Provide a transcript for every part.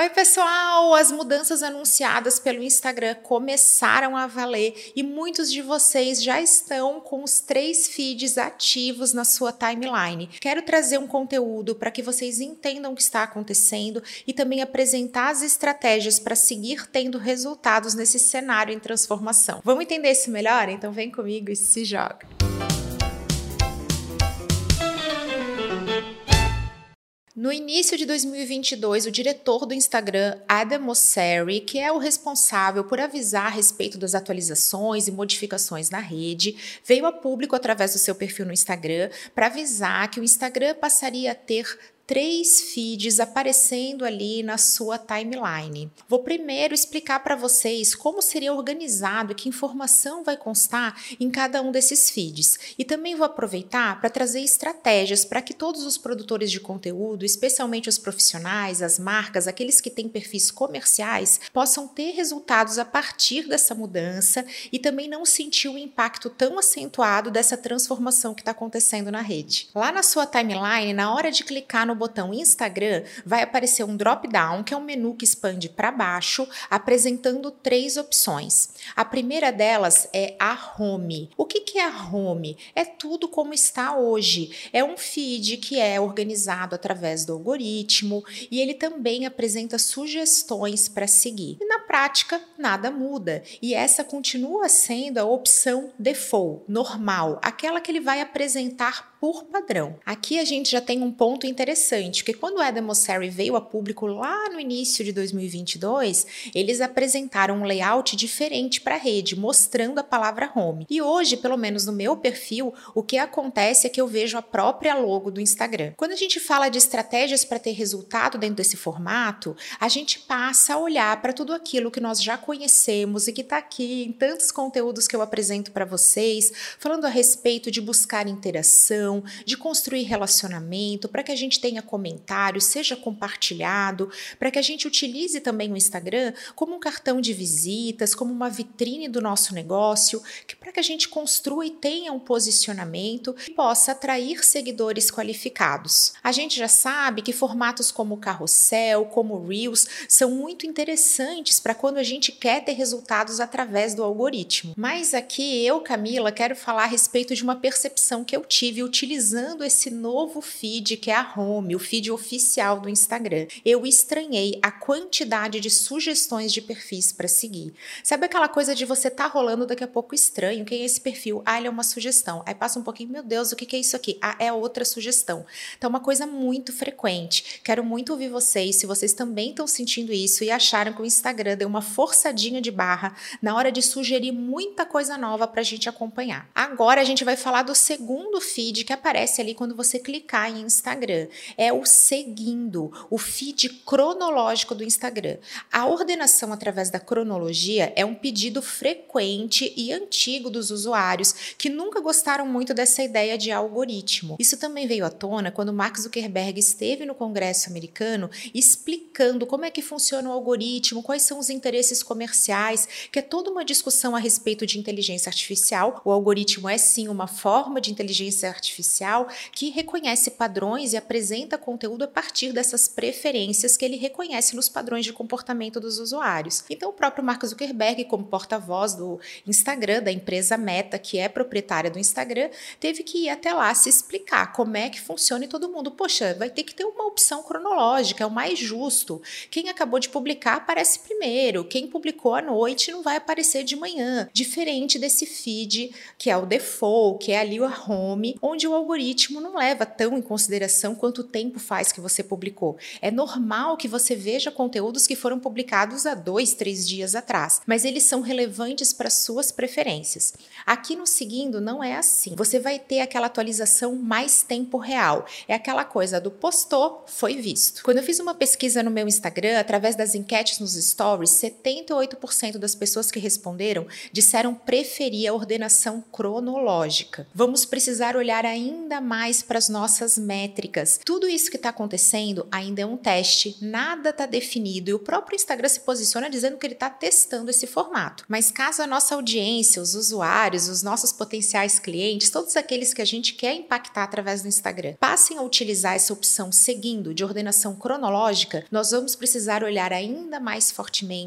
Oi, pessoal! As mudanças anunciadas pelo Instagram começaram a valer e muitos de vocês já estão com os três feeds ativos na sua timeline. Quero trazer um conteúdo para que vocês entendam o que está acontecendo e também apresentar as estratégias para seguir tendo resultados nesse cenário em transformação. Vamos entender isso melhor? Então vem comigo e se joga! No início de 2022, o diretor do Instagram, Adam Mosseri, que é o responsável por avisar a respeito das atualizações e modificações na rede, veio a público através do seu perfil no Instagram para avisar que o Instagram passaria a ter três feeds aparecendo ali na sua timeline. Vou primeiro explicar para vocês como seria organizado e que informação vai constar em cada um desses feeds. E também vou aproveitar para trazer estratégias para que todos os produtores de conteúdo, especialmente os profissionais, as marcas, aqueles que têm perfis comerciais, possam ter resultados a partir dessa mudança e também não sentir o impacto tão acentuado dessa transformação que está acontecendo na rede. Lá na sua timeline, na hora de clicar no botão Instagram, vai aparecer um drop-down, que é um menu que expande para baixo, apresentando três opções. A primeira delas é a Home. O que, que é a Home? É tudo como está hoje. É um feed que é organizado através do algoritmo e ele também apresenta sugestões para seguir. E na prática, nada muda. E essa continua sendo a opção default, normal, aquela que ele vai apresentar por padrão. Aqui a gente já tem um ponto interessante, que quando o Adam Mosseri veio a público lá no início de 2022, eles apresentaram um layout diferente para a rede, mostrando a palavra home. E hoje, pelo menos no meu perfil, o que acontece é que eu vejo a própria logo do Instagram. Quando a gente fala de estratégias para ter resultado dentro desse formato, a gente passa a olhar para tudo aquilo que nós já conhecemos e que está aqui em tantos conteúdos que eu apresento para vocês, falando a respeito de buscar interação de construir relacionamento, para que a gente tenha comentários, seja compartilhado, para que a gente utilize também o Instagram como um cartão de visitas, como uma vitrine do nosso negócio, que para que a gente construa e tenha um posicionamento e possa atrair seguidores qualificados. A gente já sabe que formatos como carrossel, como Reels, são muito interessantes para quando a gente quer ter resultados através do algoritmo. Mas aqui eu, Camila, quero falar a respeito de uma percepção que eu tive utilizando esse novo feed que é a Home, o feed oficial do Instagram. Eu estranhei a quantidade de sugestões de perfis para seguir. Sabe aquela coisa de você tá rolando daqui a pouco estranho? Quem é esse perfil? Ah, ele é uma sugestão. Aí passa um pouquinho, meu Deus, o que, é isso aqui? Ah, é outra sugestão. Então, uma coisa muito frequente. Quero muito ouvir vocês, se vocês também estão sentindo isso e acharam que o Instagram deu uma forçadinha de barra na hora de sugerir muita coisa nova para a gente acompanhar. Agora a gente vai falar do segundo feed que aparece ali quando você clicar em Instagram. É o seguindo, o feed cronológico do Instagram. A ordenação através da cronologia é um pedido frequente e antigo dos usuários que nunca gostaram muito dessa ideia de algoritmo. Isso também veio à tona quando Mark Zuckerberg esteve no Congresso americano explicando como é que funciona o algoritmo, quais são os interesses comerciais, que é toda uma discussão a respeito de inteligência artificial. O algoritmo é sim uma forma de inteligência artificial que reconhece padrões e apresenta conteúdo a partir dessas preferências que ele reconhece nos padrões de comportamento dos usuários. Então, o próprio Mark Zuckerberg, como porta-voz do Instagram, da empresa Meta, que é proprietária do Instagram, teve que ir até lá se explicar como é que funciona e todo mundo, poxa, vai ter que ter uma opção cronológica, é o mais justo. Quem acabou de publicar aparece primeiro, quem publicou à noite não vai aparecer de manhã. Diferente desse feed que é o default, que é ali o home, onde o algoritmo não leva tão em consideração quanto tempo faz que você publicou. É normal que você veja conteúdos que foram publicados há dois, três dias atrás, mas eles são relevantes para suas preferências. Aqui no seguindo não é assim. Você vai ter aquela atualização mais tempo real. É aquela coisa do postou, foi visto. Quando eu fiz uma pesquisa no meu Instagram, através das enquetes nos stories, 78% das pessoas que responderam disseram preferir a ordenação cronológica. Vamos precisar olhar ainda mais para as nossas métricas. Tudo isso que está acontecendo ainda é um teste, nada está definido e o próprio Instagram se posiciona dizendo que ele está testando esse formato. Mas caso a nossa audiência, os usuários, os nossos potenciais clientes, todos aqueles que a gente quer impactar através do Instagram, passem a utilizar essa opção seguindo de ordenação cronológica, nós vamos precisar olhar ainda mais fortemente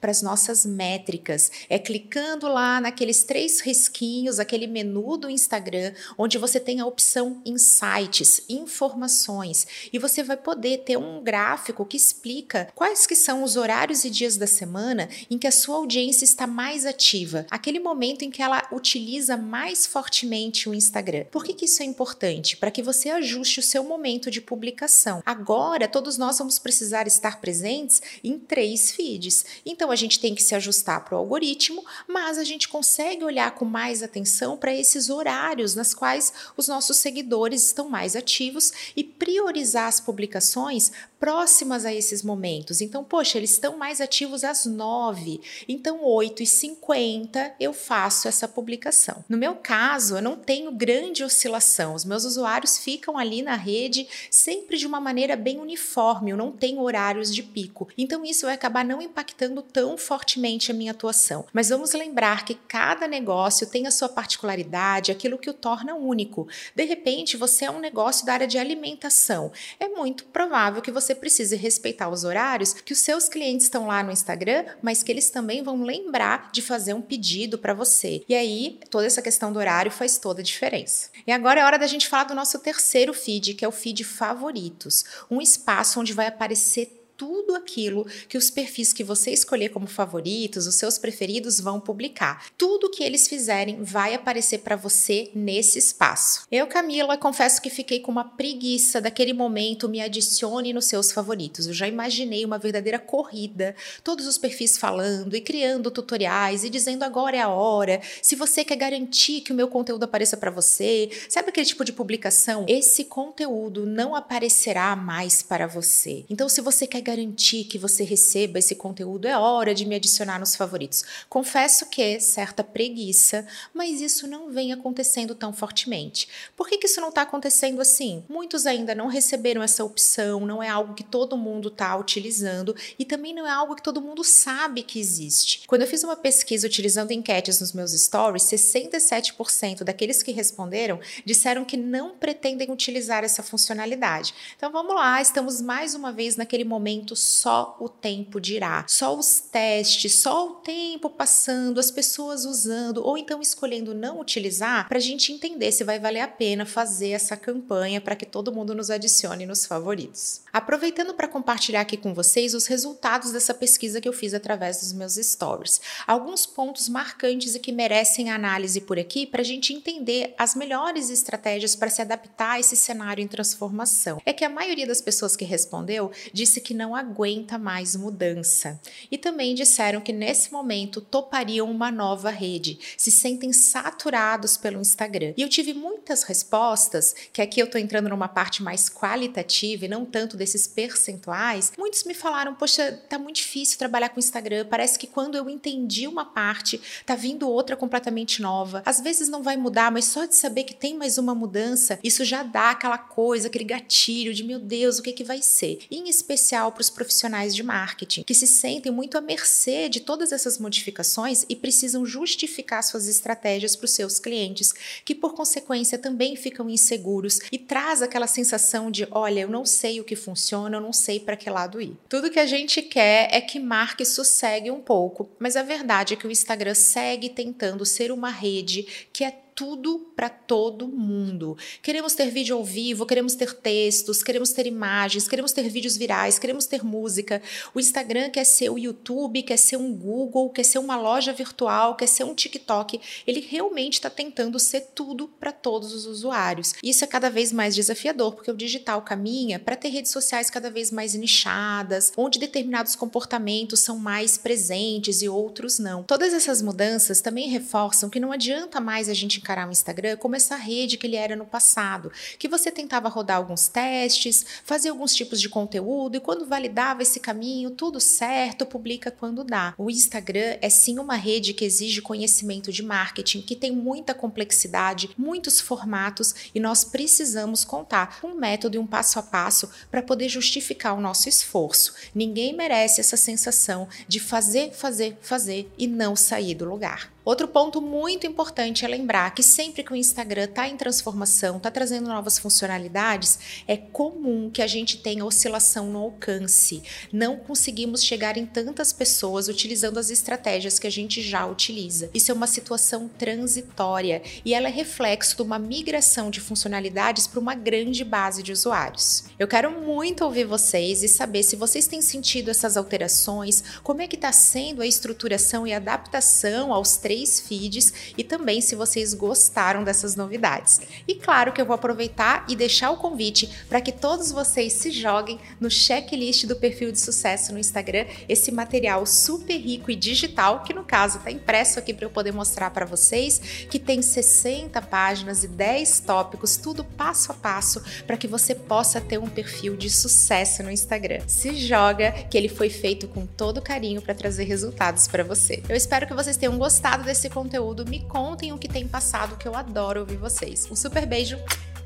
para as nossas métricas. É clicando lá naqueles três risquinhos, aquele menu do Instagram, onde você tem a opção Insights, informações, e você vai poder ter um gráfico que explica quais que são os horários e dias da semana em que a sua audiência está mais ativa, aquele momento em que ela utiliza mais fortemente o Instagram. Por que, que isso é importante? Para que você ajuste o seu momento de publicação. Agora, todos nós vamos precisar estar presentes em três feeds. Então, a gente tem que se ajustar para o algoritmo, mas a gente consegue olhar com mais atenção para esses horários nas quais os nossos seguidores estão mais ativos e priorizar as publicações próximas a esses momentos. Então, poxa, eles estão mais ativos às 9, então 8 e 50 eu faço essa publicação. No meu caso, eu não tenho grande oscilação, os meus usuários ficam ali na rede sempre de uma maneira bem uniforme, eu não tenho horários de pico. Então, isso vai acabar não impactando tão fortemente a minha atuação. Mas vamos lembrar que cada negócio tem a sua particularidade, aquilo que o torna único. De repente, você é um negócio da área de alimentação. É muito provável que você você precise respeitar os horários que os seus clientes estão lá no Instagram, mas que eles também vão lembrar de fazer um pedido para você. E aí, toda essa questão do horário faz toda a diferença. E agora é hora da gente falar do nosso terceiro feed, que é o feed favoritos, um espaço onde vai aparecer tudo aquilo que os perfis que você escolher como favoritos, os seus preferidos, vão publicar. Tudo que eles fizerem vai aparecer para você nesse espaço. Eu, Camila, confesso que fiquei com uma preguiça daquele momento, me adicione nos seus favoritos. Eu já imaginei uma verdadeira corrida, todos os perfis falando e criando tutoriais e dizendo agora é a hora. Se você quer garantir que o meu conteúdo apareça para você, sabe aquele tipo de publicação? Esse conteúdo não aparecerá mais para você. Então, se você quer garantir que você receba esse conteúdo, é hora de me adicionar nos favoritos. Confesso que certa preguiça, mas isso não vem acontecendo tão fortemente. Por que, que isso não está acontecendo assim? Muitos ainda não receberam essa opção, não é algo que todo mundo está utilizando e também não é algo que todo mundo sabe que existe. Quando eu fiz uma pesquisa utilizando enquetes nos meus stories, 67% daqueles que responderam disseram que não pretendem utilizar essa funcionalidade. Então vamos lá, estamos mais uma vez naquele momento momento só o tempo dirá. Só os testes, só o tempo passando, as pessoas usando ou então escolhendo não utilizar para a gente entender se vai valer a pena fazer essa campanha para que todo mundo nos adicione nos favoritos. Aproveitando para compartilhar aqui com vocês os resultados dessa pesquisa que eu fiz através dos meus stories. Alguns pontos marcantes e que merecem análise por aqui para a gente entender as melhores estratégias para se adaptar a esse cenário em transformação. É que a maioria das pessoas que respondeu disse que não aguenta mais mudança. E também disseram que nesse momento topariam uma nova rede, se sentem saturados pelo Instagram. E eu tive muitas respostas, que aqui eu estou entrando numa parte mais qualitativa e não tanto desses percentuais. Muitos me falaram: "Poxa, tá muito difícil trabalhar com Instagram, parece que quando eu entendi uma parte, tá vindo outra completamente nova. Às vezes não vai mudar, mas só de saber que tem mais uma mudança, isso já dá aquela coisa, aquele gatilho de meu Deus, o que que vai ser?". E, em especial para os profissionais de marketing, que se sentem muito à mercê de todas essas modificações e precisam justificar suas estratégias para os seus clientes, que por consequência também ficam inseguros e traz aquela sensação de, olha, eu não sei o que funciona, eu não sei para que lado ir. Tudo que a gente quer é que marque sossegue um pouco, mas a verdade é que o Instagram segue tentando ser uma rede que é tudo para todo mundo. Queremos ter vídeo ao vivo, queremos ter textos, queremos ter imagens, queremos ter vídeos virais, queremos ter música. O Instagram quer ser o YouTube, quer ser um Google, quer ser uma loja virtual, quer ser um TikTok. Ele realmente está tentando ser tudo para todos os usuários. Isso é cada vez mais desafiador, porque o digital caminha para ter redes sociais cada vez mais nichadas, onde determinados comportamentos são mais presentes e outros não. Todas essas mudanças também reforçam que não adianta mais a gente encarar o Instagram como essa rede que ele era no passado, que você tentava rodar alguns testes, fazer alguns tipos de conteúdo e quando validava esse caminho, tudo certo, publica quando dá. O Instagram é sim uma rede que exige conhecimento de marketing, que tem muita complexidade, muitos formatos e nós precisamos contar um método e um passo a passo para poder justificar o nosso esforço. Ninguém merece essa sensação de fazer, fazer, fazer e não sair do lugar. Outro ponto muito importante é lembrar que sempre que o Instagram está em transformação, está trazendo novas funcionalidades, é comum que a gente tenha oscilação no alcance. Não conseguimos chegar em tantas pessoas utilizando as estratégias que a gente já utiliza. Isso é uma situação transitória e ela é reflexo de uma migração de funcionalidades para uma grande base de usuários. Eu quero muito ouvir vocês e saber se vocês têm sentido essas alterações, como é que está sendo a estruturação e adaptação aos três feeds e também se vocês gostaram dessas novidades. E claro que eu vou aproveitar e deixar o convite para que todos vocês se joguem no checklist do perfil de sucesso no Instagram, esse material super rico e digital, que no caso está impresso aqui para eu poder mostrar para vocês, que tem 60 páginas e 10 tópicos, tudo passo a passo para que você possa ter um perfil de sucesso no Instagram. Se joga que ele foi feito com todo carinho para trazer resultados para você. Eu espero que vocês tenham gostado gostado desse conteúdo, me contem o que tem passado, que eu adoro ouvir vocês. Um super beijo,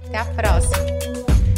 até a próxima!